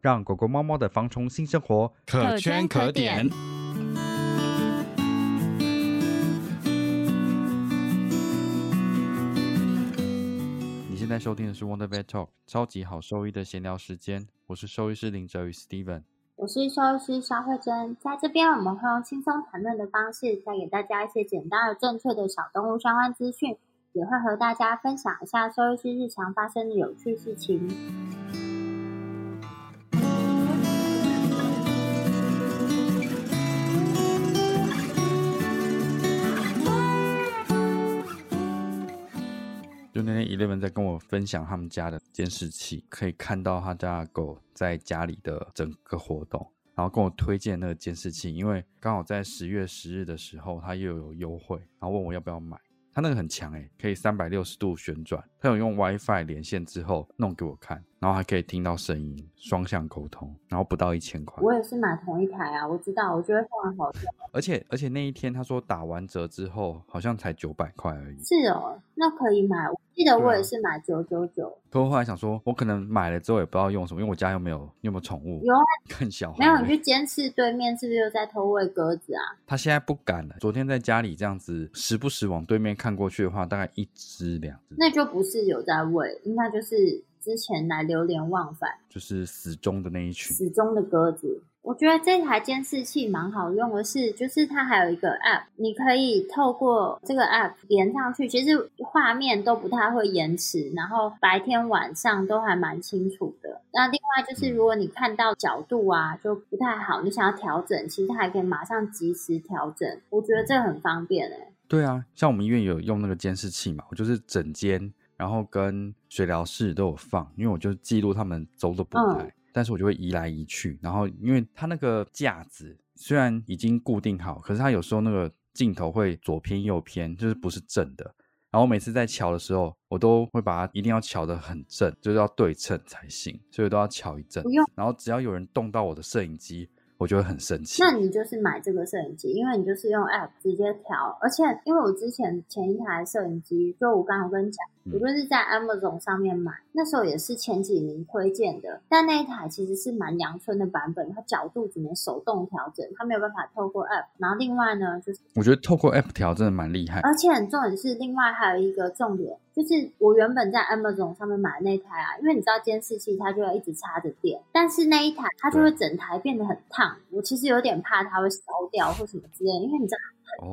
让狗狗、猫猫的防虫新生活可圈可点。你现在收听的是 Wonder Vet Talk 超级好兽医的闲聊时间，我是兽医师林哲宇 Steven，我是兽医师肖慧珍，在这边我们会用轻松谈论的方式，带给大家一些简单而正确的小动物相关资讯，也会和大家分享一下兽医师日常发生的有趣事情。有人在跟我分享他们家的监视器，可以看到他家狗在家里的整个活动，然后跟我推荐那个监视器，因为刚好在十月十日的时候，他又有优惠，然后问我要不要买。他那个很强诶，可以三百六十度旋转，他有用 WiFi 连线之后弄给我看。然后还可以听到声音，双向沟通，然后不到一千块。我也是买同一台啊，我知道，我觉得非常好用。而且而且那一天他说打完折之后好像才九百块而已。是哦，那可以买。我记得我也是买九九九。可我后来想说，我可能买了之后也不知道用什么，因为我家又没有，你有没有宠物？有啊，更小。没有，你去监视对面是不是又在偷喂鸽子啊？他现在不敢了。昨天在家里这样子，时不时往对面看过去的话，大概一只两只。那就不是有在喂，应该就是。之前来流连忘返，就是死忠的那一群，死忠的鸽子。我觉得这台监视器蛮好用的，是就是它还有一个 App，你可以透过这个 App 连上去，其实画面都不太会延迟，然后白天晚上都还蛮清楚的。那另外就是如果你看到角度啊就不太好，你想要调整，其实它还可以马上及时调整。我觉得这很方便哎。对啊，像我们医院有用那个监视器嘛，我就是整间。然后跟水疗室都有放，因为我就记录他们走的步态，但是我就会移来移去。然后因为它那个架子虽然已经固定好，可是它有时候那个镜头会左偏右偏，就是不是正的。然后每次在瞧的时候，我都会把它一定要瞧得很正，就是要对称才行，所以都要瞧一阵。不用。然后只要有人动到我的摄影机。我就会很生气。那你就是买这个摄影机，因为你就是用 App 直接调，而且因为我之前前一台摄影机，就我刚刚跟你讲，我就是在 Amazon 上面买，那时候也是前几名推荐的，但那一台其实是蛮阳春的版本，它角度只能手动调整，它没有办法透过 App。然后另外呢，就是我觉得透过 App 调真的蛮厉害，而且很重点是，另外还有一个重点。就是我原本在 Amazon 上面买的那台啊，因为你知道监视器它就要一直插着电，但是那一台它就会整台变得很烫，我其实有点怕它会烧掉或什么之类，因为你知道。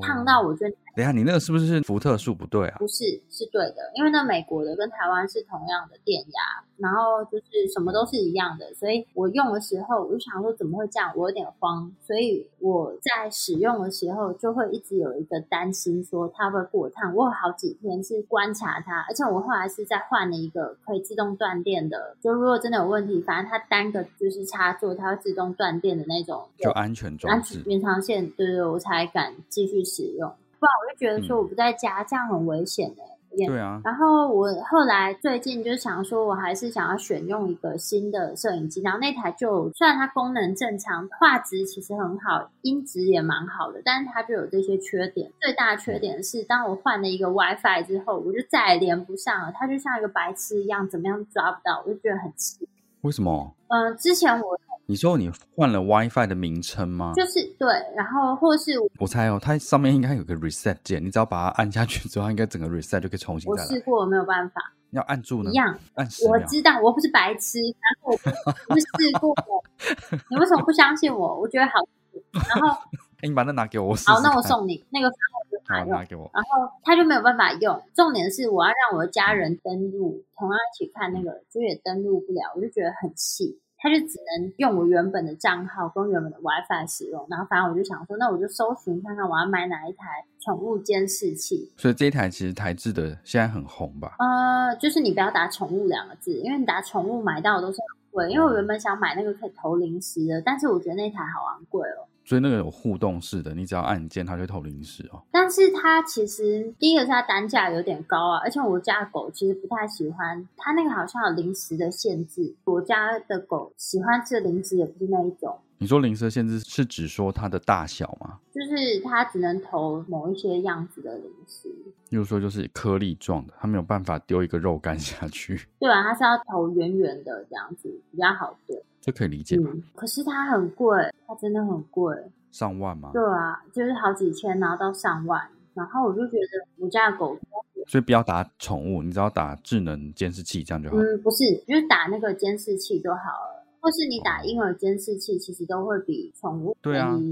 烫到我觉得，等下你那个是不是福特数不对啊？不是，是对的，因为那美国的跟台湾是同样的电压，然后就是什么都是一样的，所以我用的时候我就想说怎么会这样，我有点慌，所以我在使用的时候就会一直有一个担心说它会过烫。我有好几天是观察它，而且我后来是在换了一个可以自动断电的，就如果真的有问题，反正它单个就是插座它会自动断电的那种，就安全装置，延长线，对对，我才敢继续。使用，不然我就觉得说我不在家，这样很危险的。对啊。然后我后来最近就想说，我还是想要选用一个新的摄影机。然后那台就虽然它功能正常，画质其实很好，音质也蛮好的，但是它就有这些缺点。最大的缺点是，当我换了一个 WiFi 之后，我就再也连不上了。它就像一个白痴一样，怎么样抓不到，我就觉得很气。为什么？嗯，之前我。你说你换了 WiFi 的名称吗？就是对，然后或是我猜哦，它上面应该有个 Reset 键，你只要把它按下去之后，它应该整个 Reset 就可以重新。我试过，没有办法。要按住呢？一样，按我知道，我不是白痴，然后我 不试过。你为什么不相信我？我觉得好。然后 哎，你把那拿给我，我试试好，那我送你那个方案就好拿。给我。然后他就没有办法用。重点是我要让我的家人登录，同样一起看那个，就也登录不了，我就觉得很气。他就只能用我原本的账号跟原本的 WiFi 使用，然后反正我就想说，那我就搜寻看看我要买哪一台宠物监视器。所以这一台其实台制的现在很红吧？呃，就是你不要打宠物两个字，因为你打宠物买到的都是很贵。因为我原本想买那个可以投零食的，但是我觉得那台好昂贵哦。所以那个有互动式的，你只要按键，它就会投零食哦。但是它其实第一个是它单价有点高啊，而且我家的狗其实不太喜欢它那个好像有零食的限制，我家的狗喜欢吃的零食也不是那一种，你说零食限制是指说它的大小吗？就是它只能投某一些样子的零食，例如说就是颗粒状的，它没有办法丢一个肉干下去，对啊，它是要投圆圆的这样子比较好对，这可以理解吧？嗯，可是它很贵，它真的很贵，上万吗？对啊，就是好几千，然后到上万，然后我就觉得我家的狗所以不要打宠物，你只要打智能监视器，这样就好。嗯，不是，就是打那个监视器就好了，或是你打婴儿监视器，其实都会比宠物对啊。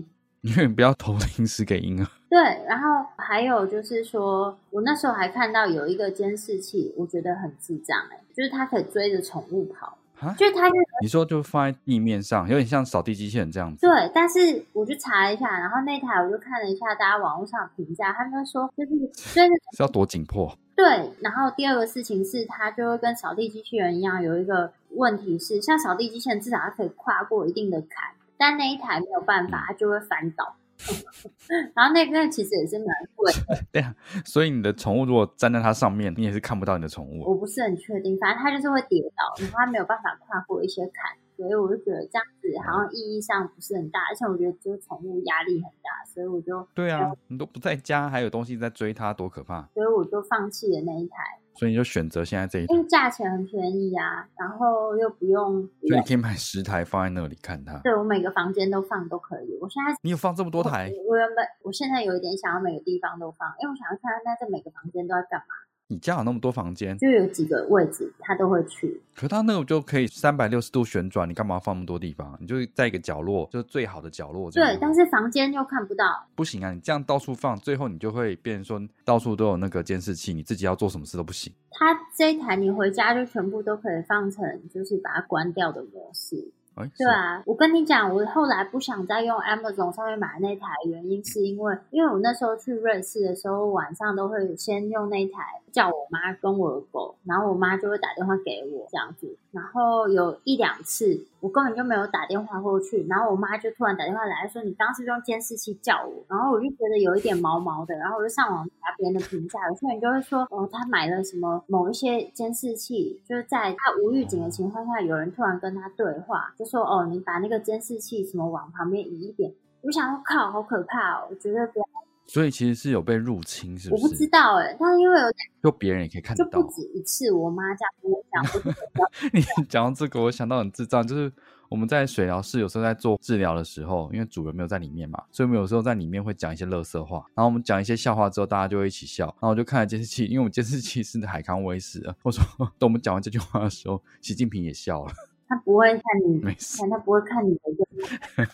因为你不要投零食给婴儿。对，然后还有就是说，我那时候还看到有一个监视器，我觉得很智障哎、就是它可以追着宠物跑，啊？就是它是你说就放在地面上，有点像扫地机器人这样子。对，但是我去查一下，然后那台我就看了一下大家网络上评价，他们说就是追 着是要多紧迫？对，然后第二个事情是，它就会跟扫地机器人一样，有一个问题是，像扫地机器人至少它可以跨过一定的坎，但那一台没有办法，它就会翻倒。然后那个其实也是蛮贵的，对啊，所以你的宠物如果站在它上面，你也是看不到你的宠物。我不是很确定，反正它就是会跌倒，然后它没有办法跨过一些坎，所以我就觉得这样子好像意义上不是很大，而且我觉得就是宠物压力很大，所以我就对啊，你都不在家，还有东西在追它，多可怕！所以我就放弃了那一台，所以你就选择现在这一台因，为价钱很便宜啊，然后又不用，所以你可以买十台放在那里看它。对我每个房间都放都可以。我现在你有放这么多台？我原本我现在有一点想要每个地方都放，因为我想要看看那这每个房间都在干嘛，你家有那么多房间，就有几个位置他都会去。可他那个就可以三百六十度旋转，你干嘛放那么多地方？你就在一个角落，就是最好的角落对但是房间又看不到。不行啊，你这样到处放，最后你就会变成说到处都有那个监视器，你自己要做什么事都不行。它这一台你回家就全部都可以放成就是把它关掉的模式。哎，对啊，我跟你讲，我后来不想再用 Amazon 上面买那台，原因是因为，因为我那时候去瑞士的时候，晚上都会先用那台叫我妈跟我的狗，然后我妈就会打电话给我这样子，然后有一两次我根本就没有打电话过去，然后我妈就突然打电话来说，你当时用监视器叫我，然后我就觉得有一点毛毛的，然后我就上网查别人的评价，有些人就会说，哦，他买了什么某一些监视器，就是在他无预警的情况下，有人突然跟他对话，就说，哦，你把那个监视器什么往旁边移一点。我想说，靠，好可怕哦！我觉得不要，所以其实是有被入侵，是不是我不？知道哎，但是因为有就别人也可以看得到就不。止一次，我妈这样跟我讲，你讲到这个，我想到很智障，就是我们在水疗室有时候在做治疗的时候，因为主人没有在里面嘛，所以我们有时候在里面会讲一些乐色话，然后我们讲一些笑话之后，大家就会一起笑，然后我就看了监视器，因为我们监视器是海康威视的，我说 等我们讲完这句话的时候，习近平也笑了，他不会看你没事，他不会看你的眼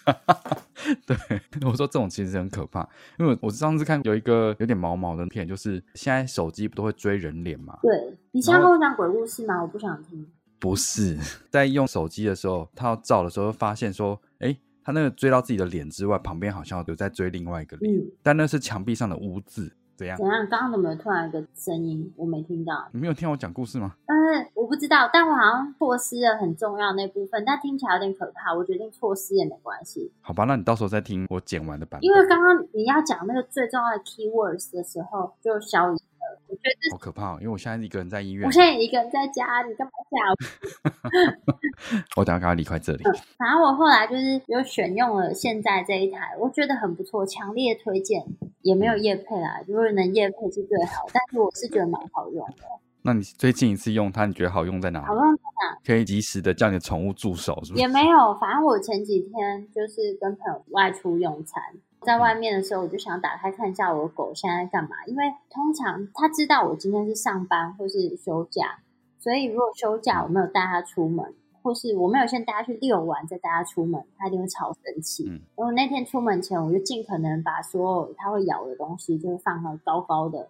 对，我说这种其实很可怕，因为我上次看有一个有点毛毛的片，就是现在手机不都会追人脸嘛？对你现在跟我讲鬼故事吗？我不想听。不是，在用手机的时候，他要照的时候，发现说，哎，他那个追到自己的脸之外，旁边好像有在追另外一个脸，嗯，但那是墙壁上的污渍，怎样怎？样？刚刚怎么突然一个声音？我没听到。你没有听我讲故事吗？嗯，我不知道，但我好像错失了很重要那部分，但听起来有点可怕。我决定错失也没关系，好吧，那你到时候再听我剪完的版因为，刚刚你要讲那个最重要的 keywords 的时候，就消音了。我觉得好可怕、哦，因为我现在一个人在医院我，现在一个人在家，你干嘛吓我？我等下赶快离开这里。反正我后来就是有选用了现在这一台，我觉得很不错，强烈推荐。也没有夜配啦，如果能夜配是最好，但是我是觉得蛮好用的，那你最近一次用它，你觉得好用在哪里？好用在哪可以及时的叫你的宠物助手，是不是？也没有，反正我前几天就是跟朋友外出用餐，在外面的时候我就想打开看一下我的狗现在在干嘛，因为通常它知道我今天是上班或是休假，所以如果休假我没有带它出门，或是我没有先带它去遛完再带它出门，它一定会超生气。嗯然后那天出门前，我就尽可能把所有它会咬的东西就是放到高高的。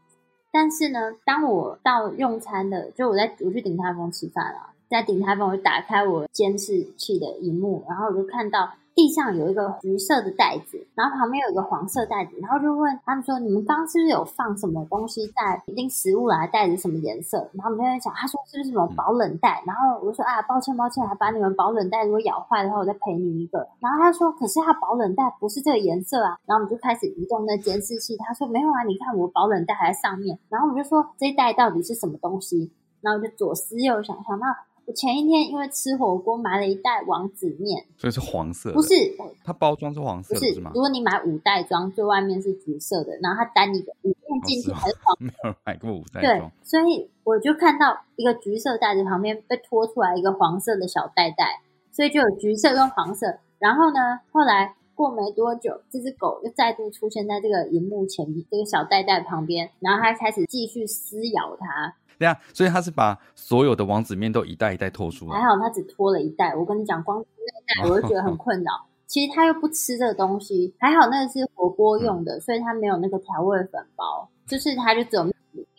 但是呢，当我到用餐的，就我在我去鼎泰丰吃饭啊，在鼎泰丰我就打开我监视器的荧幕，然后我就看到地上有一个橘色的袋子，然后旁边有一个黄色袋子，然后就问他们说：“你们刚刚是不是有放什么东西在一定食物来袋子什么颜色？”然后我们就在想，他说是不是什么保冷袋？然后我就说：“啊，抱歉抱歉，还把你们保冷袋如果咬坏的话，我再赔你一个。”然后他说：“可是他保冷袋不是这个颜色啊。”然后我们就开始移动那监视器，他说：“没有啊，你看我保冷袋还在上面。”然后我们就说：“这一袋到底是什么东西？”然后我就左思右想，想到我前一天因为吃火锅买了一袋王子面，所以是黄色的，不是它包装是黄色不是是吗，？如果你买五袋装，最外面是橘色的，然后它单一个五片进去哦是哦还是黄。没有人买过五袋对，，所以我就看到一个橘色袋子旁边被拖出来一个黄色的小袋袋，所以就有橘色跟黄色。然后呢，后来过没多久，这只狗又再度出现在这个荧幕前面，这个小袋袋旁边，然后它开始继续撕咬它。对啊，所以他是把所有的王子面都一袋一袋拖出来，还好他只拖了一袋，我跟你讲，光那一袋我就觉得很困扰。其实他又不吃这个东西，还好那个是火锅用的，所以他没有那个调味粉包，就是他就只有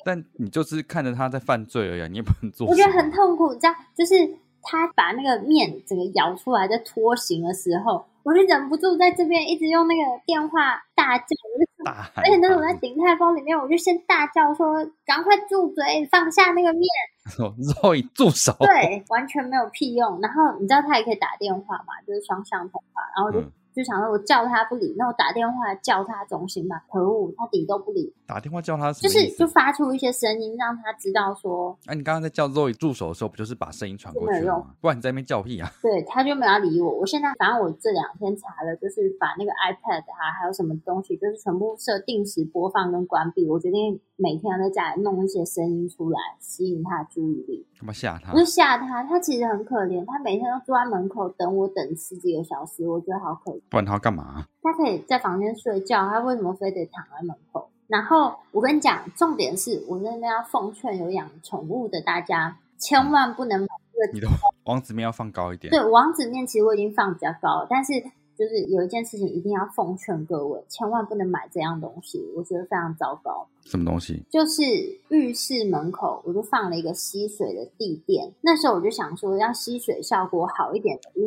但你就是看着他在犯罪而已啊，你也不能做。我觉得很痛苦，你知道，就是他把那个面整个舀出来在拖行的时候，我就忍不住在这边一直用那个电话大叫，我就而且那时候我在鼎泰丰里面，我就先大叫说：“赶快住嘴，放下那个面！” 说肉一住手，对，完全没有屁用。然后你知道他也可以打电话嘛，就是双向通话，然后我就、嗯就想说，我叫他不理，那我打电话叫他总行吧？可恶，他理都不理，打电话叫他就是？就发出一些声音，让他知道说，哎、你刚刚在叫 Zoe 助手的时候，不就是把声音传过去吗？不然你在那边叫屁啊！对，他就没有要理我。我现在反正我这两天查了，就是把那个 iPad 啊，还有什么东西，就是全部设定时播放跟关闭。我决定每天要在家里弄一些声音出来，吸引他的注意力。干嘛吓他我？就吓他，他其实很可怜，他每天都坐在门口等我等十几个小时，我觉得好可怜。不然他要干嘛？他可以在房间睡觉，他为什么非得躺在门口？然后我跟你讲，重点是我在那边要奉劝有养宠物的大家，千万不能买这个你的王子面要放高一点。对，王子面其实我已经放比较高了，但是就是有一件事情一定要奉劝各位，千万不能买这样东西，我觉得非常糟糕。什么东西？就是浴室门口，我就放了一个吸水的地垫。那时候我就想说，要吸水效果好一点的，于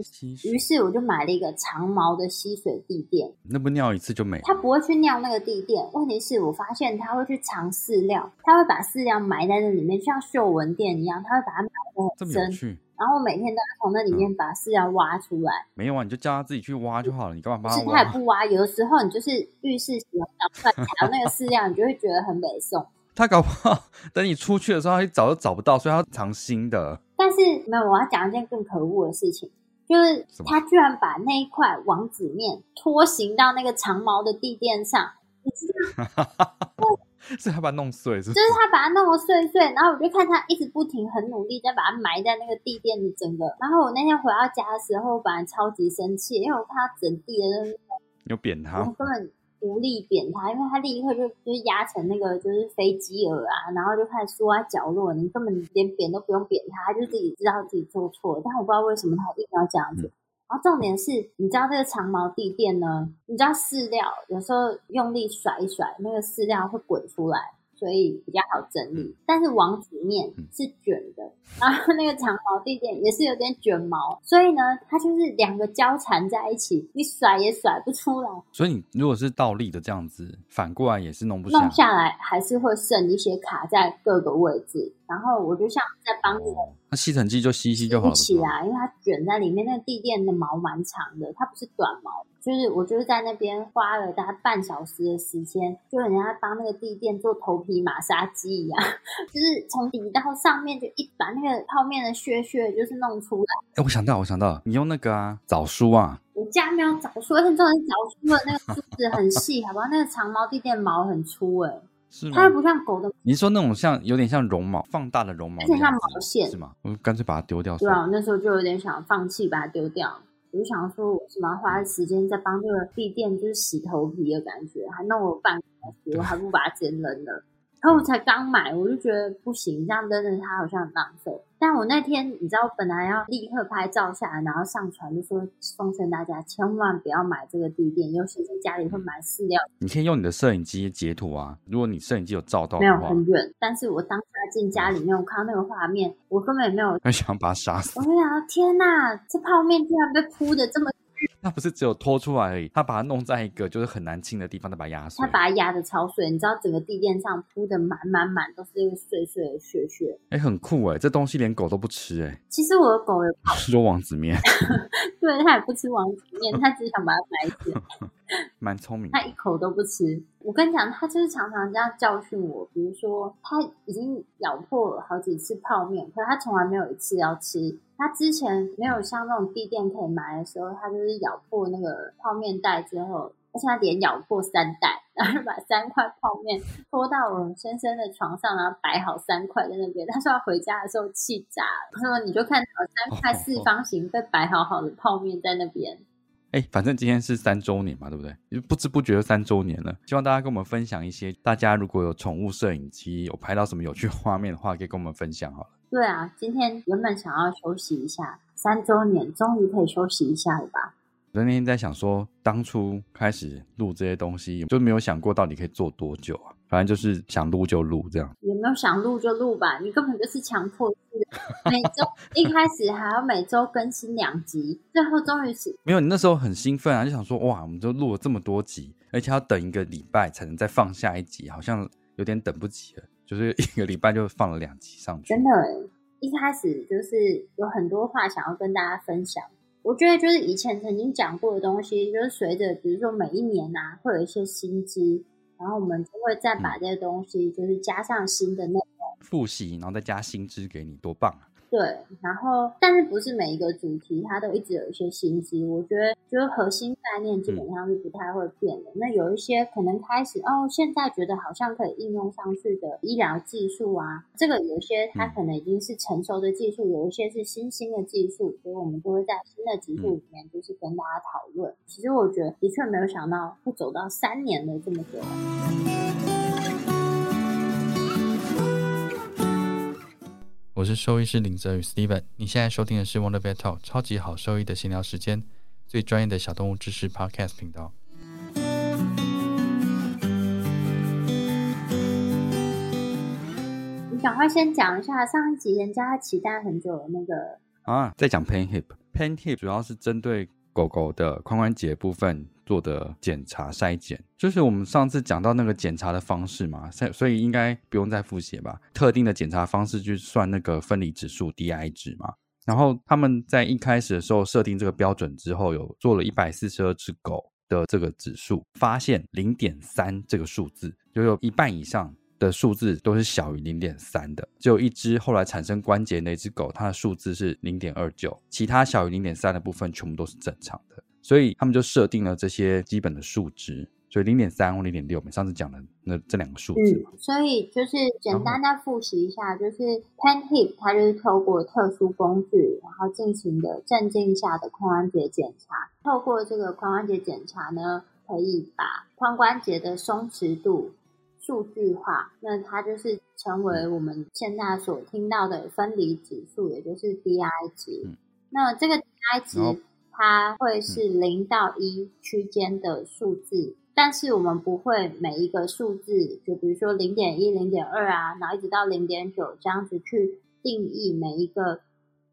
于是我就买了一个长毛的吸水地垫。那不尿一次就没了？它不会去尿那个地垫，问题是我发现他会去藏饲料，他会把饲料埋在那里面，就像嗅闻垫一样，他会把它埋这么得很深。有趣？然后每天都要从那里面把饲料挖出来。没有啊，你就叫他自己去挖就好了，你干嘛帮是他也他挖？不挖，有的时候你就是浴室洗完澡出来踩到那个饲料，你就会觉得很美送。他搞不好等你出去的时候，他找都找不到，所以他藏新的。但是没有，我要讲一件更可恶的事情，就是他居然把那一块王子面拖行到那个长毛的地垫上，是他把它弄碎，就是是？他把它弄得碎碎，然后我就看他一直不停很努力在把它埋在那个地垫里整个。然后我那天回到家的时候，我本来超级生气，因为我看他整地的那个你有扁他我？根本无力扁他，因为他立刻就就是压成那个就是飞机耳啊，然后就开始缩在角落，你根本连扁都不用扁他，他就自己知道自己做错了，但我不知道为什么他一定要这样子。然后重点是，你知道这个长毛地垫呢？你知道饲料有时候用力甩一甩，那个饲料会滚出来，所以比较好整理。但是王子面是卷的，然后那个长毛地垫也是有点卷毛，所以呢，它就是两个交缠在一起，你甩也甩不出来。所以你如果是倒立的这样子，反过来也是弄不下。弄下来还是会剩一些卡在各个位置，然后我就像在帮那个哦那吸尘器就吸吸就好一了。不起来，因为它卷在里面，那个地垫的毛蛮长的，它不是短毛。就是我就是在那边花了大概半小时的时间，就人家帮那个地垫做头皮马杀鸡一样，就是从底到上面就一把那个泡面的屑屑就是弄出来。哎、我想到，我想到，你用那个啊枣梳啊，我家没有早梳，而且重点是早出的那个梳子很细，好不好？那个长毛地垫毛很粗哎、是吗它？又不像狗的，你说那种像有点像绒毛放大的绒毛有点像毛线是吗？我干脆把它丢掉对啊，我那时候就有点想放弃，把它丢掉。我就想说，我为什么要花时间在帮这个地垫就是洗头皮的感觉，还弄了半个小时，我还不如把它直接扔了。然后我才刚买，我就觉得不行，这样真的它好像很浪费。但我那天你知道，本来要立刻拍照下来，然后上传，就说奉劝大家千万不要买这个地垫，尤其是家里会买饲料。你可以用你的摄影机截图啊，如果你摄影机有照到没有，很远，但是我当下进家里面，我看到那个画面，我根本也没有，很想把它杀死我。就想，天哪，这泡面竟然被铺的这么，那不是只有拖出来而已，他把它弄在一个就是很难清的地方，再把它压碎他。把它压的超碎，你知道整个地垫上铺的满满满都是那个碎碎的屑屑。哎、很酷哎，这东西连狗都不吃哎，其实我的狗也 说王子面，对，它也不吃王子面，它只想把它埋起来。蛮聪明的他。一口都不吃。我跟你讲，他就是常常这样教训我。比如说，他已经咬破好几次泡面，可是他从来没有一次要吃。他之前没有像那种地垫可以埋的时候，他就是咬破那个泡面袋之后，而且他连咬破三袋，然后把三块泡面拖到我先生的床上，然后摆好三块在那边。他说他回家的时候气炸了，他说你就看到三块四方形被摆好好的泡面在那边。哎、反正今天是三周年嘛，对不对？不知不觉就三周年了。希望大家跟我们分享一些，大家如果有宠物摄影机，有拍到什么有趣画面的话，可以跟我们分享好了。对啊，今天原本想要休息一下，三周年终于可以休息一下了吧？我那天在想说，当初开始录这些东西，就没有想过到底可以做多久啊。反正就是想录就录这样。也没有想录就录吧？你根本就是强迫 每周一开始还要每周更新两集，最后终于是没有，你那时候很兴奋啊，就想说哇，我们就录了这么多集，而且要等一个礼拜才能再放下一集，好像有点等不及了。就是一个礼拜就放了两集上去。真的欸，一开始就是有很多话想要跟大家分享。我觉得就是以前曾经讲过的东西，就是随着比如说每一年啊，会有一些新知，然后我们就会再把这些东西就是加上新的内容。复习，然后再加新知给你，多棒啊！对，然后但是不是每一个主题它都一直有一些新知，我觉得就是核心概念基本上是不太会变的。那有一些可能开始哦，现在觉得好像可以应用上去的医疗技术啊，这个有些它可能已经是成熟的技术，有一些是新兴的技术，所以我们就会在新的技术里面就是跟大家讨论。其实我觉得的确没有想到会走到三年的这么久。我是兽医师林泽宇 Steven，你现在收听的是 Wonder Vet Talk 超级好兽医的闲聊时间，最专业的小动物知识 Podcast 频道。你赶快先讲一下上一集人家期待很久的那个啊，在讲 pain hip，pain hip 主要是针对狗狗的髋关节部分做的检查筛检，就是我们上次讲到那个检查的方式嘛，所所以应该不用再复习吧？特定的检查方式去算那个分离指数 DI 值嘛。然后他们在一开始的时候设定这个标准之后，有做了一百四十二只狗的这个指数，发现零点三这个数字，就有一半以上的数字都是小于零点三的，只有一只后来产生关节那只狗，它的数字是零点二九，其他小于零点三的部分全部都是正常的，所以他们就设定了这些基本的数值，所以零点三或零点六，我们上次讲的那这两个数字嘛，嗯，所以就是简单的复习一下，就是 Pen Hip 它就是透过特殊工具，然后进行的镇静下的髋关节检查。透过这个髋关节检查呢，可以把髋关节的松弛度数据化，那它就是成为我们现在所听到的分离指数，也就是 DI 值。嗯那这个 DI 值它会是零到一区间的数字，但是我们不会每一个数字，就比如说零点一、零点二啊，然后一直到零点九这样子去定义每一个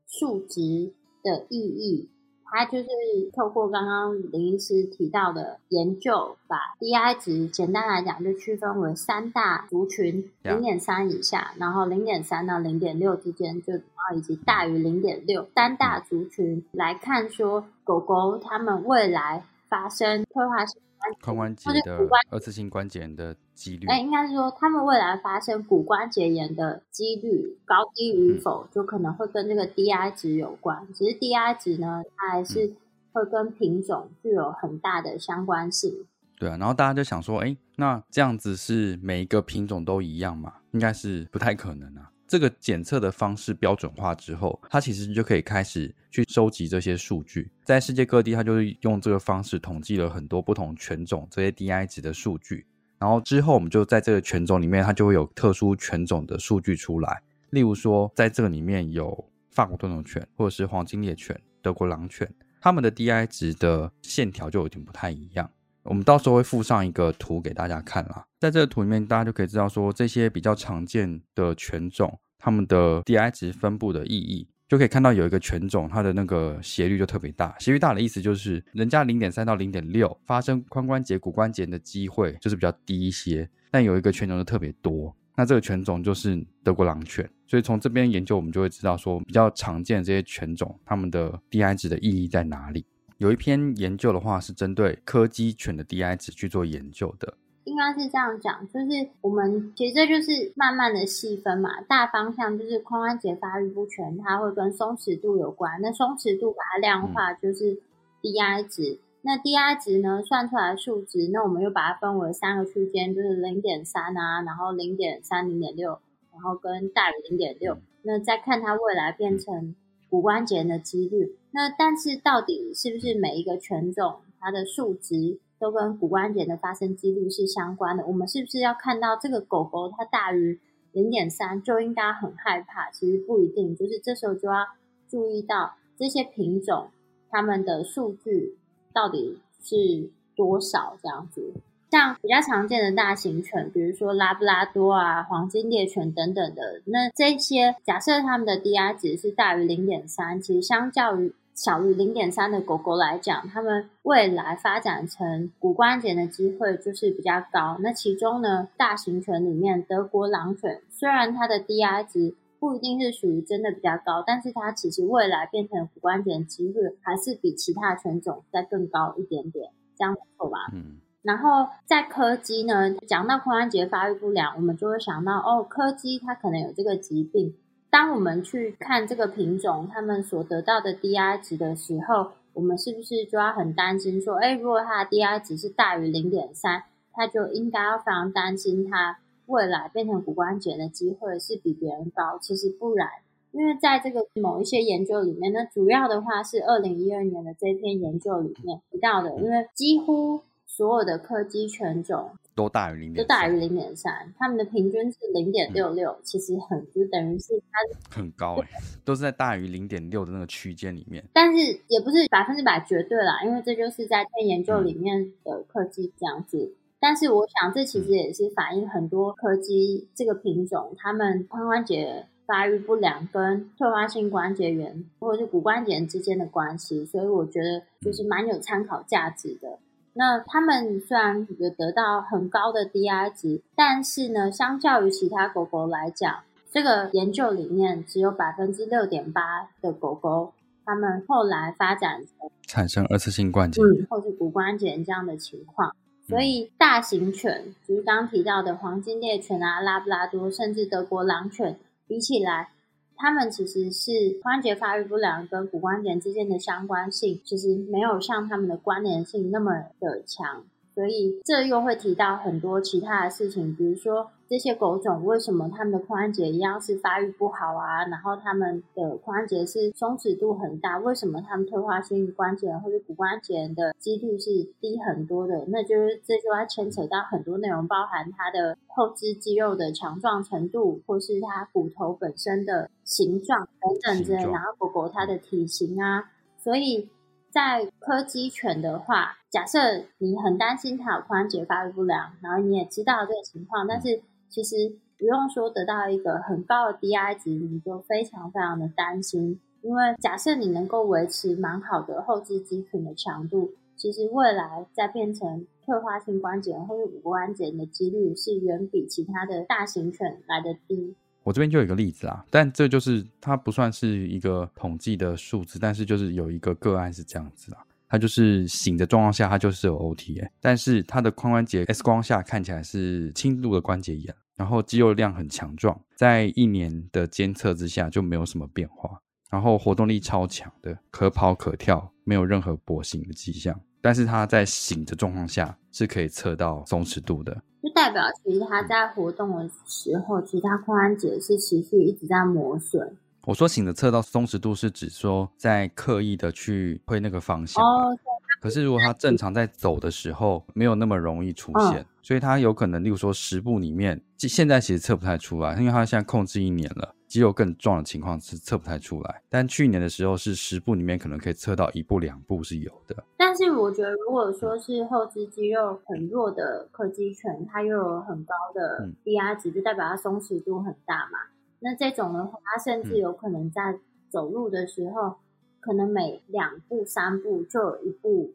数值的意义。它就是透过刚刚林医师提到的研究，把 DI 值简单来讲就区分为三大族群零点三以下，然后零点三到零点六之间，就然后以及大于零点六三大族群来看，说狗狗它们未来发生退化性髋关节的二次性关节炎的几率，哎，应该是说他们未来发生骨关节炎的几率高低与否，就可能会跟这个 DI 值有关。只是 DI 值呢，它还是会跟品种具有很大的相关性。对啊，然后大家就想说，哎，那这样子是每一个品种都一样吗？应该是不太可能啊。这个检测的方式标准化之后，它其实就可以开始去收集这些数据。在世界各地，它就是用这个方式统计了很多不同犬种这些 DI 值的数据，然后之后我们就在这个犬种里面，它就会有特殊犬种的数据出来。例如说，在这个里面有法国盾种犬，或者是黄金猎犬、德国狼犬，它们的 DI 值的线条就有点不太一样。我们到时候会附上一个图给大家看啦，在这个图里面，大家就可以知道说这些比较常见的犬种，它们的 DI 值分布的意义。就可以看到有一个犬种，它的那个斜率就特别大。斜率大的意思就是，人家零点三到零点六发生髋关节、骨关节的机会就是比较低一些，但有一个犬种就特别多。那这个犬种就是德国狼犬。所以从这边研究，我们就会知道说，比较常见的这些犬种，它们的 DI 值的意义在哪里。有一篇研究的话，是针对柯基犬的 DI 值去做研究的。应该是这样讲，就是我们其实这就是慢慢的细分嘛。大方向就是髋关节发育不全，它会跟松弛度有关。那松弛度把它量化就是 DI 值。那 DI 值呢，算出来数值，那我们又把它分为三个区间，就是零点三啊，然后零点三、零点六，然后跟大于零点六。那再看它未来变成骨关节的几率。那但是到底是不是每一个犬种它的数值？都跟骨关节的发生几率是相关的。我们是不是要看到这个狗狗它大于零点三就应该很害怕？其实不一定，就是这时候就要注意到这些品种它们的数据到底是多少这样子。像比较常见的大型犬，比如说拉布拉多啊、黄金猎犬等等的，那这些假设它们的 DI 值是大于零点三，其实相较于小于零点三的狗狗来讲，它们未来发展成骨关节的机会就是比较高。那其中呢，大型犬里面，德国狼犬虽然它的 DI 值不一定是属于真的比较高，但是它其实未来变成骨关节的机会还是比其他犬种再更高一点点，这样没错吧？嗯。然后在柯基呢，讲到髋关节发育不良，我们就会想到哦，柯基它可能有这个疾病。当我们去看这个品种，他们所得到的 DI 值的时候，我们是不是就要很担心说，哎，如果它的 DI 值是大于零点三，它就应该要非常担心它未来变成骨关节的机会是比别人高。其实不然，因为在这个某一些研究里面，那主要的话是二零一二年的这篇研究里面提到的，因为几乎所有的柯基犬种。都大于零点，都大于零点三，他们的平均是零点六六，其实很就等于是它很高哎，都是在大于零点六的那个区间里面。但是也不是百分之百绝对啦，因为这就是在这研究里面的科技这样子。但是我想这其实也是反映很多科技这个品种，他们髋关节发育不良跟退化性关节炎或者是骨关节之间的关系，所以我觉得就是蛮有参考价值的。那他们虽然有得到很高的 DI 值，但是呢，相较于其他狗狗来讲，这个研究里面只有百分之六点八的狗狗，他们后来发展成产生二次性关节炎或是骨关节这样的情况。所以大型犬，就是刚刚提到的黄金猎犬啊、拉布拉多，甚至德国狼犬，比起来。他们其实是关节发育不良跟骨关节之间的相关性，其实没有像他们的关联性那么的强，所以这又会提到很多其他的事情，比如说。这些狗种为什么它们的髋关节一样是发育不好啊？然后它们的髋关节是松弛度很大，为什么它们退化性关节或者骨关节的几率是低很多的？那就是这就要牵扯到很多内容，包含它的后肢肌肉的强壮程度，或是它骨头本身的形状等等之类。然后狗狗它的体型啊，所以在柯基犬的话，假设你很担心它有关节发育不良，然后你也知道这个情况，但是其实不用说得到一个很高的 DI 值，你就非常非常的担心。因为假设你能够维持蛮好的后肢肌群的强度，其实未来再变成退化性关节或者骨关节的几率是远比其他的大型犬来的低。我这边就有一个例子啊，但这就是它不算是一个统计的数字，但是就是有一个个案是这样子啊。它就是醒的状况下，它就是有 OT，但是它的髋关节 X 光下看起来是轻度的关节炎，然后肌肉量很强壮，在一年的监测之下就没有什么变化，然后活动力超强的，可跑可跳，没有任何跛行的迹象，但是它在醒的状况下是可以测到松弛度的，代表其实他在活动的时候，其实它髋关节是持续一直在磨损。我说醒的测到松弛度是指说在刻意的去推那个方向，哦，可是如果他正常在走的时候没有那么容易出现，所以他有可能，例如说十步里面，现在其实测不太出来，因为他现在控制一年了，肌肉更壮的情况是测不太出来。但去年的时候是十步里面可能可以测到一步两步是有的。但是我觉得，如果说是后肢肌肉很弱的柯基犬，它又有很高的低压值，就代表它松弛度很大嘛。那这种的话，它甚至有可能在走路的时候，可能每两步三步就有一步。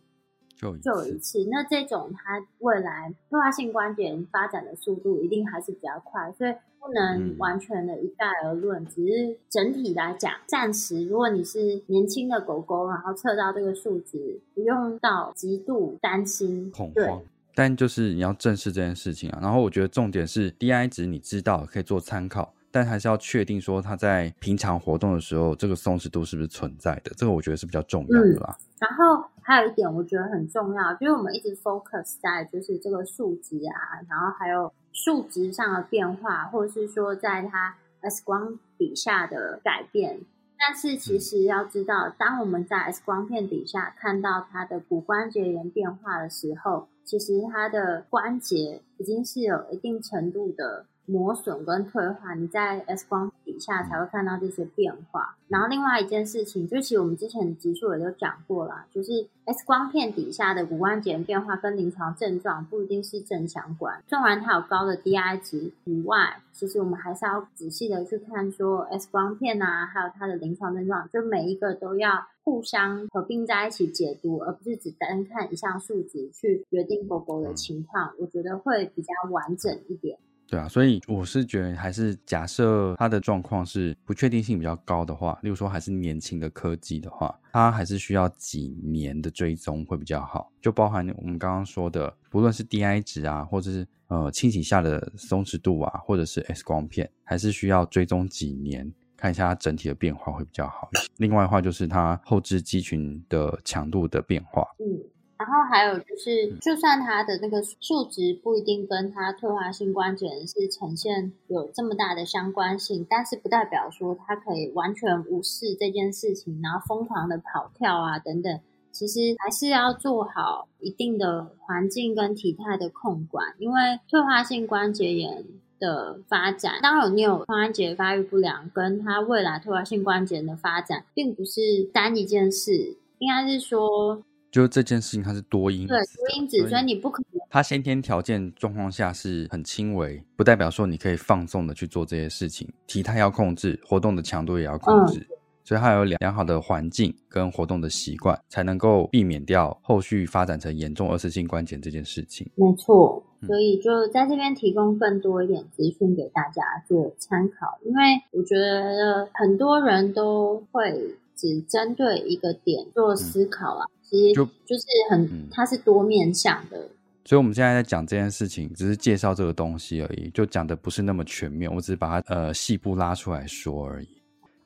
就就有一次，那这种它未来退化性关节炎发展的速度一定还是比较快，所以不能完全的一概而论。只是整体来讲，暂时如果你是年轻的狗狗，然后测到这个数值，不用到极度担心恐慌。但就是你要正视这件事情啊。然后我觉得重点是 DI 值，你知道可以做参考，但还是要确定说他在平常活动的时候，这个松弛度是不是存在的。这个我觉得是比较重要的啦。然后。还有一点我觉得很重要，就是我们一直 focus 在就是这个数值啊，然后还有数值上的变化，或者是说在它 X 光底下的改变。但是其实要知道，当我们在 X 光片底下看到它的骨关节炎变化的时候，其实它的关节已经是有一定程度的。磨损跟退化，你在 X 光底下才会看到这些变化。然后另外一件事情，就其实我们之前的集数也都讲过了，就是 X 光片底下的骨关节变化跟临床症状不一定是正相关。纵然它有高的 DI 值以外，其实我们还是要仔细的去看说 X 光片啊，还有它的临床症状，就每一个都要互相合并在一起解读，而不是只单看一项数值去决定狗狗的情况。我觉得会比较完整一点。对啊，所以我是觉得，还是假设他的状况是不确定性比较高的话，例如说还是年轻的科技的话，它还是需要几年的追踪会比较好。就包含我们刚刚说的，不论是 DI 值啊，或者是呃清洗下的松弛度啊，或者是 X 光片，还是需要追踪几年，看一下它整体的变化会比较好。另外的话，就是它后肢肌群的强度的变化。嗯。然后还有就是，就算它的那个数值不一定跟它退化性关节炎是呈现有这么大的相关性，但是不代表说它可以完全无视这件事情，然后疯狂的跑跳啊等等。其实还是要做好一定的环境跟体态的控管，因为退化性关节炎的发展，当然你有关节发育不良，跟它未来退化性关节炎的发展，并不是单一件事，应该是说。就这件事情，它是多因对多因子，所以你不可能。它先天条件状况下是很轻微，不代表说你可以放纵的去做这些事情。体态要控制，活动的强度也要控制，所以它有良良好的环境跟活动的习惯，才能够避免掉后续发展成严重二次性关节这件事情。没错，所以就在这边提供更多一点资讯给大家做参考，因为我觉得很多人都会只针对一个点做思考啊。其实就就是很，它是多面向的。所以我们现在在讲这件事情，只是介绍这个东西而已，就讲的不是那么全面。我只是把它呃细部拉出来说而已。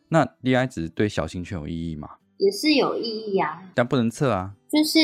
那 DI 值对小型犬有意义吗？也是有意义啊，但不能测啊，就是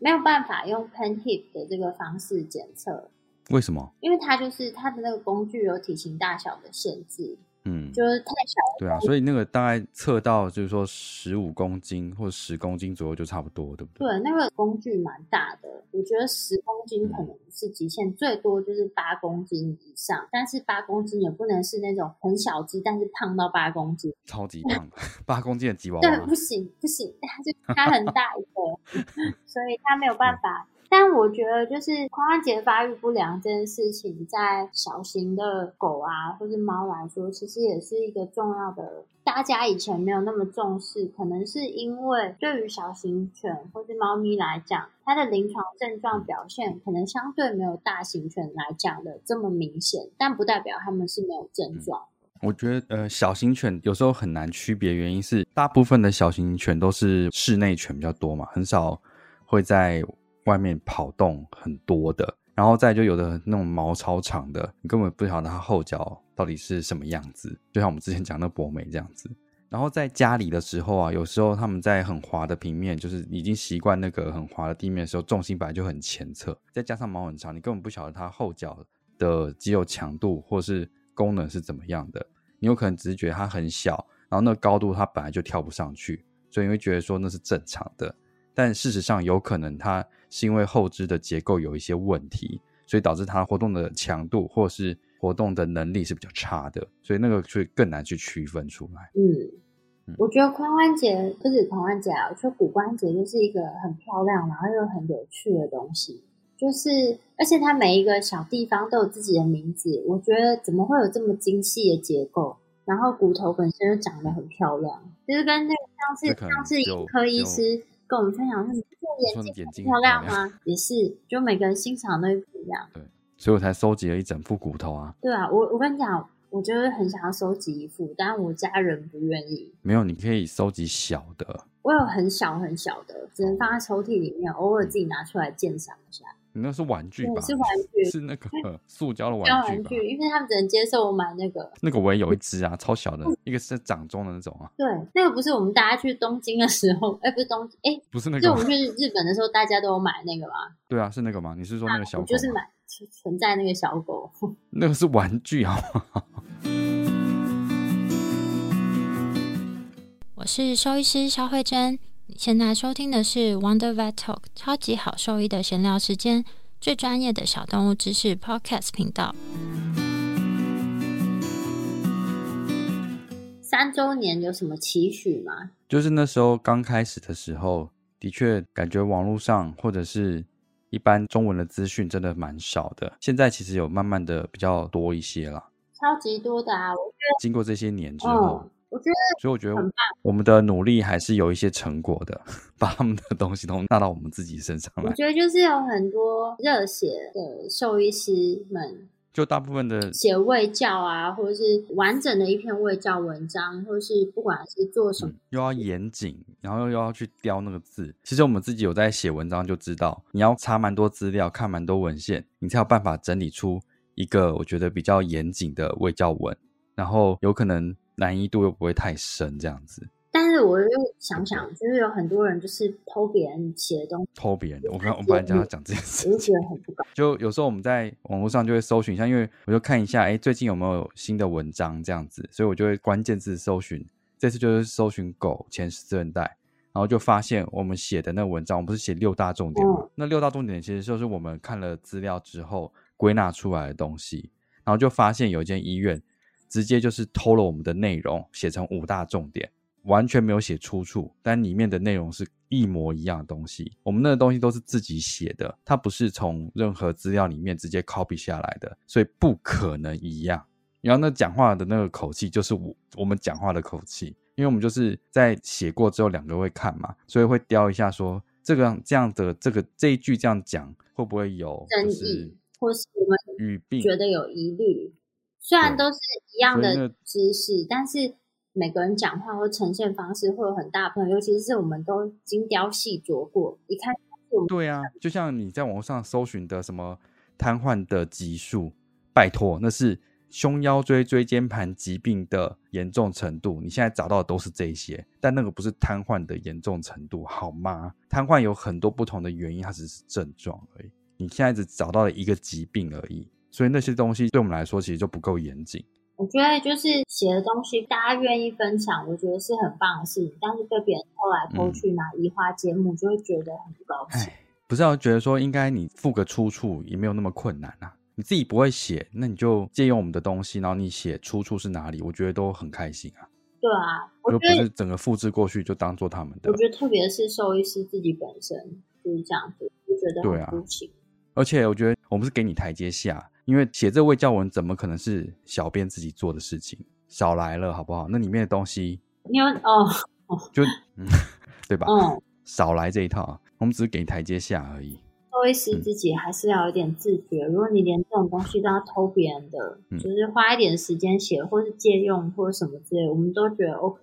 没有办法用 pen hip 的这个方式检测。为什么？因为它就是它的那个工具有体型大小的限制。嗯，就是太小。对啊，所以那个大概测到就是说十五公斤或者十公斤左右就差不多，对不对？对，那个工具蛮大的，我觉得十公斤可能是极限，最多就是八公斤以上。但是八公斤也不能是那种很小只，但是胖到八公斤，超级胖，八公斤的吉娃娃。对，不行不行，它就它很大一个，所以它没有办法。但我觉得，就是髋关节发育不良这件事情，在小型的狗啊，或是猫来说，其实也是一个重要的。大家以前没有那么重视，可能是因为对于小型犬或是猫咪来讲，它的临床症状表现可能相对没有大型犬来讲的这么明显，但不代表它们是没有症状。我觉得，呃，小型犬有时候很难区别，原因是大部分的小型犬都是室内犬比较多嘛，很少会在。外面跑动很多的，然后再就有的那种毛超长的，你根本不晓得它后脚到底是什么样子，就像我们之前讲的博美这样子。然后在家里的时候啊，有时候他们在很滑的平面，就是已经习惯那个很滑的地面的时候，重心本来就很前侧，再加上毛很长，你根本不晓得它后脚的肌肉强度或是功能是怎么样的。你有可能只是觉得它很小，然后那个高度它本来就跳不上去，所以你会觉得说那是正常的。但事实上，有可能它是因为后肢的结构有一些问题，所以导致它活动的强度或是活动的能力是比较差的，所以那个就更难去区分出来。嗯，我觉得髋关节不是髋关节啊，我觉得骨关节就是一个很漂亮，然后又很有趣的东西。就是而且它每一个小地方都有自己的名字，我觉得怎么会有这么精细的结构？然后骨头本身又长得很漂亮，就是跟那个上次上次眼科医师跟我们分享说，你做眼睛漂亮吗？也是，就每个人欣赏都不一样。对，所以我才收集了一整副骨头啊。对啊，我我跟你讲，我就是很想要收集一副，但我家人不愿意。没有，你可以收集小的。我有很小很小的，只能放在抽屉里面，偶尔自己拿出来鉴赏一下。你那是玩具吧？是玩具，是那个塑胶的玩具。玩具，因为他们只能接受我买那个。那个我也有一只啊，超小的，一个是掌中的那种啊。对，那个不是我们大家去东京的时候，哎，不是东，哎，不是那个，就我们去日本的时候，大家都有买那个吗？对啊，是那个吗？你是说那个小狗？就是买存在那个小狗。那个是玩具啊。我是兽医师肖慧珍。现在收听的是 Wonder Vet Talk 超级好兽医的闲聊时间，最专业的小动物知识 Podcast 频道。三周年有什么期许吗？就是那时候刚开始的时候，的确感觉网络上或者是一般中文的资讯真的蛮少的。现在其实有慢慢的比较多一些了，超级多的啊！我觉得经过这些年之后。我觉得，所以我觉得我们的努力还是有一些成果的，把他们的东西都纳到我们自己身上来。我觉得就是有很多热血的兽医师们，就大部分的写卫教啊，或者是完整的一篇卫教文章，或者是不管是做什么，又要严谨，然后又要去雕那个字。其实我们自己有在写文章，就知道你要查蛮多资料，看蛮多文献，你才有办法整理出一个我觉得比较严谨的卫教文，然后有可能。难易度又不会太深，这样子。但是我又想想，就是有很多人就是偷别人写的东西，偷别人的。我刚我本来叫他讲这件事，我就觉得很不高。就有时候我们在网络上就会搜寻一下，因为我就看一下，哎，最近有没有新的文章这样子，所以我就会关键字搜寻。这次就是搜寻狗前十韧带，然后就发现我们写的那文章，我们不是写六大重点吗？那六大重点其实就是我们看了资料之后归纳出来的东西，然后就发现有一间医院。直接就是偷了我们的内容，写成五大重点，完全没有写出处，但里面的内容是一模一样的东西。我们那个东西都是自己写的，它不是从任何资料里面直接 copy 下来的，所以不可能一样。然后那讲话的那个口气就是我我们讲话的口气，因为我们就是在写过之后两个会看嘛，所以会雕一下说这个这样的这个这一句这样讲会不会有争议，或是我们语病觉得有疑虑。虽然都是一样的知识，但是每个人讲话或呈现方式会有很大不同，尤其是我们都精雕细琢过。一看，对啊，就像你在网络上搜寻的什么瘫痪的级数，拜托，那是胸腰椎椎间盘疾病的严重程度。你现在找到的都是这些，但那个不是瘫痪的严重程度，好吗？瘫痪有很多不同的原因，它只是症状而已。你现在只找到了一个疾病而已。所以那些东西对我们来说其实就不够严谨。我觉得就是写的东西，大家愿意分享，我觉得是很棒的事情。但是被别人偷来偷去拿移花接木，就会觉得很不高兴。不是要觉得说应该你付个出处也没有那么困难啊。你自己不会写，那你就借用我们的东西，然后你写出处是哪里，我觉得都很开心啊。对啊，我就不是整个复制过去就当做他们的。我觉得特别是兽医师自己本身就是这样子，就觉得很不情。而且我觉得我们是给你台阶下。因为写这位教文怎么可能是小编自己做的事情？少来了好不好？那里面的东西，你有哦，就对吧？嗯，少来这一套，我们只是给台阶下而已。作为师自己还是要有点自觉。如果你连这种东西都要偷别人的，就是花一点时间写，或是借用，或者什么之类，我们都觉得 OK。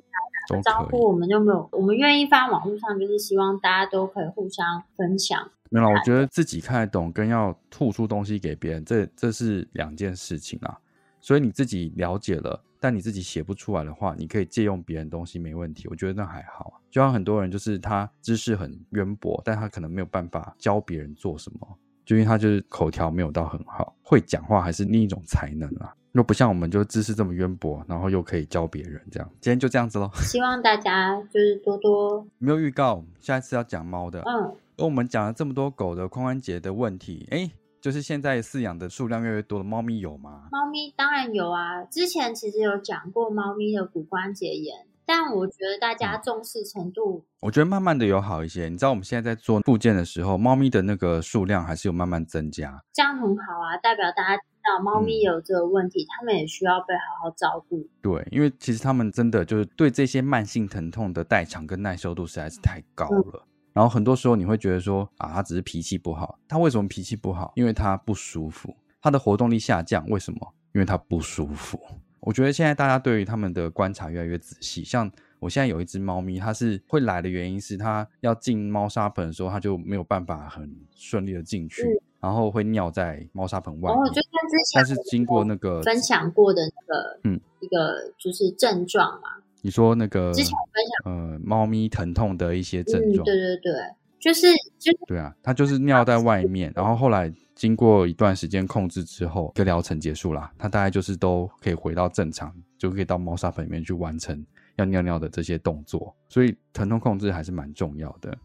招呼我们就没有，我们愿意发网络上，就是希望大家都可以互相分享。没有，我觉得自己看得懂跟要吐出东西给别人，这这是两件事情啊。所以你自己了解了，但你自己写不出来的话，你可以借用别人东西没问题。我觉得那还好啊。就像很多人就是他知识很渊博，但他可能没有办法教别人做什么，就因为他就是口条没有到很好，会讲话还是另一种才能啊。又不像我们就知识这么渊博，然后又可以教别人这样。今天就这样子喽。希望大家就是多多没有预告，下一次要讲猫的。嗯。而我们讲了这么多狗的髋关节的问题，哎，就是现在饲养的数量越来越多的猫咪有吗？猫咪当然有啊，之前其实有讲过猫咪的骨关节炎，但我觉得大家重视程度，我觉得慢慢的有好一些。你知道我们现在在做复健的时候，猫咪的那个数量还是有慢慢增加，这样很好啊，代表大家知道猫咪有这个问题，它们也需要被好好照顾。对，因为其实它们真的就是对这些慢性疼痛的代偿跟耐受度实在是太高了。然后很多时候你会觉得说啊，它只是脾气不好。它为什么脾气不好？因为它不舒服，它的活动力下降。为什么？因为它不舒服。我觉得现在大家对于他们的观察越来越仔细。像我现在有一只猫咪，它是会来的原因是它要进猫砂盆的时候，它就没有办法很顺利的进去，然后会尿在猫砂盆外面。哦，就像之前但是经过那个分享过的那个，嗯，一个就是症状嘛。你说那个之前我分享呃，猫咪疼痛的一些症状，嗯，对对对，就是就对啊，它就是尿在外面，然后后来经过一段时间控制之后，一个疗程结束啦，它大概就是都可以回到正常，就可以到猫砂盆里面去完成要尿尿的这些动作，所以疼痛控制还是蛮重要的。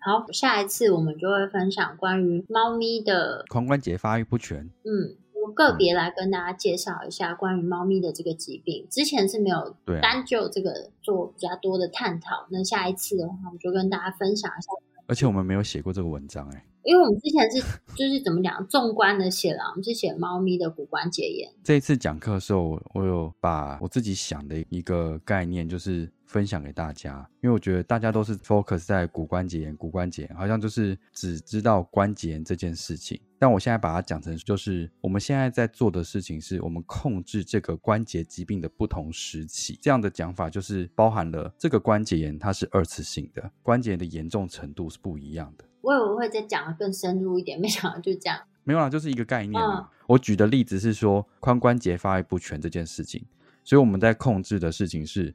好，下一次我们就会分享关于猫咪的，髋关节发育不全，嗯，我个别来跟大家介绍一下关于猫咪的这个疾病。之前是没有单就这个做比较多的探讨，那下一次的话，我们就跟大家分享一下，而且我们没有写过这个文章、欸，因为我们之前是就是怎么讲，纵观的写了，我们是写猫咪的骨关节炎，这一次讲课的时候，我我有把我自己想的一个概念，就是分享给大家，因为我觉得大家都是 focus 在骨关节炎，骨关节炎好像就是只知道关节炎这件事情，但我现在把它讲成就是我们现在在做的事情，是我们控制这个关节疾病的不同时期。这样的讲法就是包含了这个关节炎它是二次性的，关节炎的严重程度是不一样的。我以为会再讲的更深入一点，没想到就这样。没有啦，就是一个概念啊。嗯我举的例子是说髋关节发育不全这件事情，所以我们在控制的事情是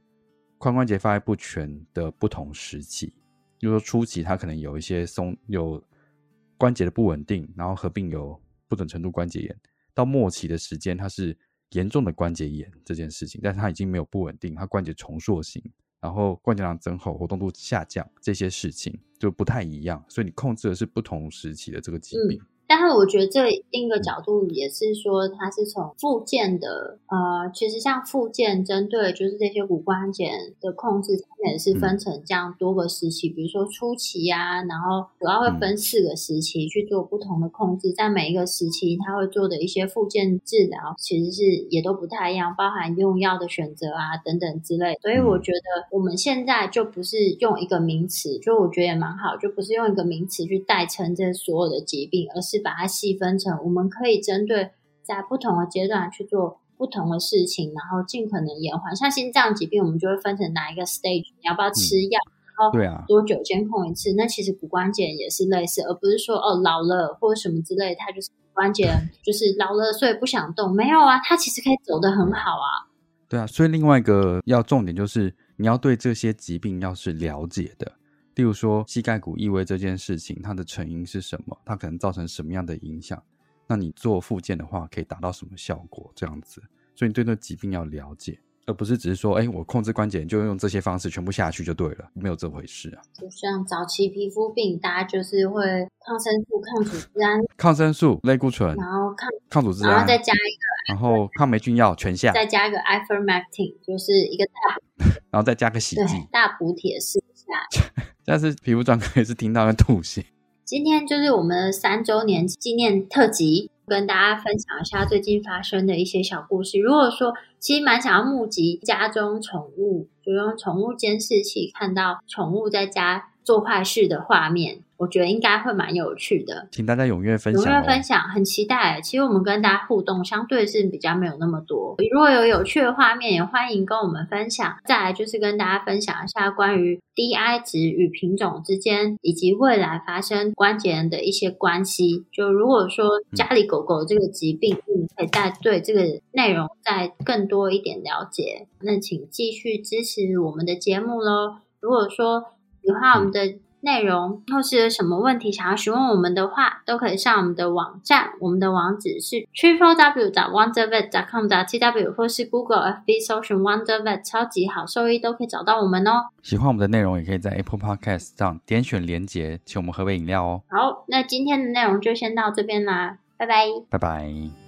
髋关节发育不全的不同时期。比如说初期它可能有一些松有关节的不稳定，然后合并有不等程度关节炎，到末期的时间它是严重的关节炎这件事情，但是它已经没有不稳定，它关节重塑型，然后关节囊增厚、活动度下降这些事情就不太一样，所以你控制的是不同时期的这个疾病。但是我觉得这另一个角度也是说，它是从附件的呃，其实像附件针对就是这些骨关节的控制，它也是分成这样多个时期，比如说初期啊，然后主要会分四个时期去做不同的控制，在每一个时期它会做的一些附件治疗，其实是也都不太一样，包含用药的选择啊等等之类。所以我觉得我们现在就不是用一个名词，就我觉得也蛮好，就不是用一个名词去代称这所有的疾病，而是把它细分成我们可以针对在不同的阶段去做不同的事情，然后尽可能延缓。像心脏疾病，我们就会分成哪一个 stage，你要不要吃药，然后对啊，多久监控一次。那其实骨关节也是类似，而不是说哦老了或者什么之类，它就是骨关节就是老了所以不想动。没有啊，它其实可以走得很好啊。对啊，所以另外一个要重点就是你要对这些疾病要是了解的，例如说膝盖骨异位这件事情，它的成因是什么，它可能造成什么样的影响，那你做复健的话可以达到什么效果，这样子，所以你对那疾病要了解，而不是只是说，哎，我控制关节就用这些方式全部下去就对了，没有这回事啊。就像早期皮肤病，大家就是会抗生素、抗组织胺，抗生素、类固醇、然后抗，抗组织胺然后，再加一个，然后抗霉菌药全下，再加一个 ivermectin，就是一个大 然后再加个洗对剂，大补铁四下。但是皮肤专科也是听到了吐血。今天就是我们三周年纪念特辑，跟大家分享一下最近发生的一些小故事。如果说其实蛮想要募集家中宠物，就用宠物监视器看到宠物在家做坏事的画面，我觉得应该会蛮有趣的。请大家踊跃分享、哦。跃分享，很期待。其实我们跟大家互动相对是比较没有那么多。如果有有趣的画面，也欢迎跟我们分享。再来就是跟大家分享一下关于 DI 值与品种之间，以及未来发生关节炎的一些关系。就如果说家里狗狗这个疾病，你可以再对这个内容再更多一点了解，那请继续支持我们的节目喽。如果说喜欢我们的内容，或是有什么问题想要询问我们的话，都可以上我们的网站，我们的网址是 triple w. wondervet. com. t w 或是 Google FB 搜寻 Wondervet 超级好兽医都可以找到我们哦。喜欢我们的内容，也可以在 Apple Podcast 上点选连结，请我们喝杯饮料哦。好，那今天的内容就先到这边啦，拜拜，拜拜。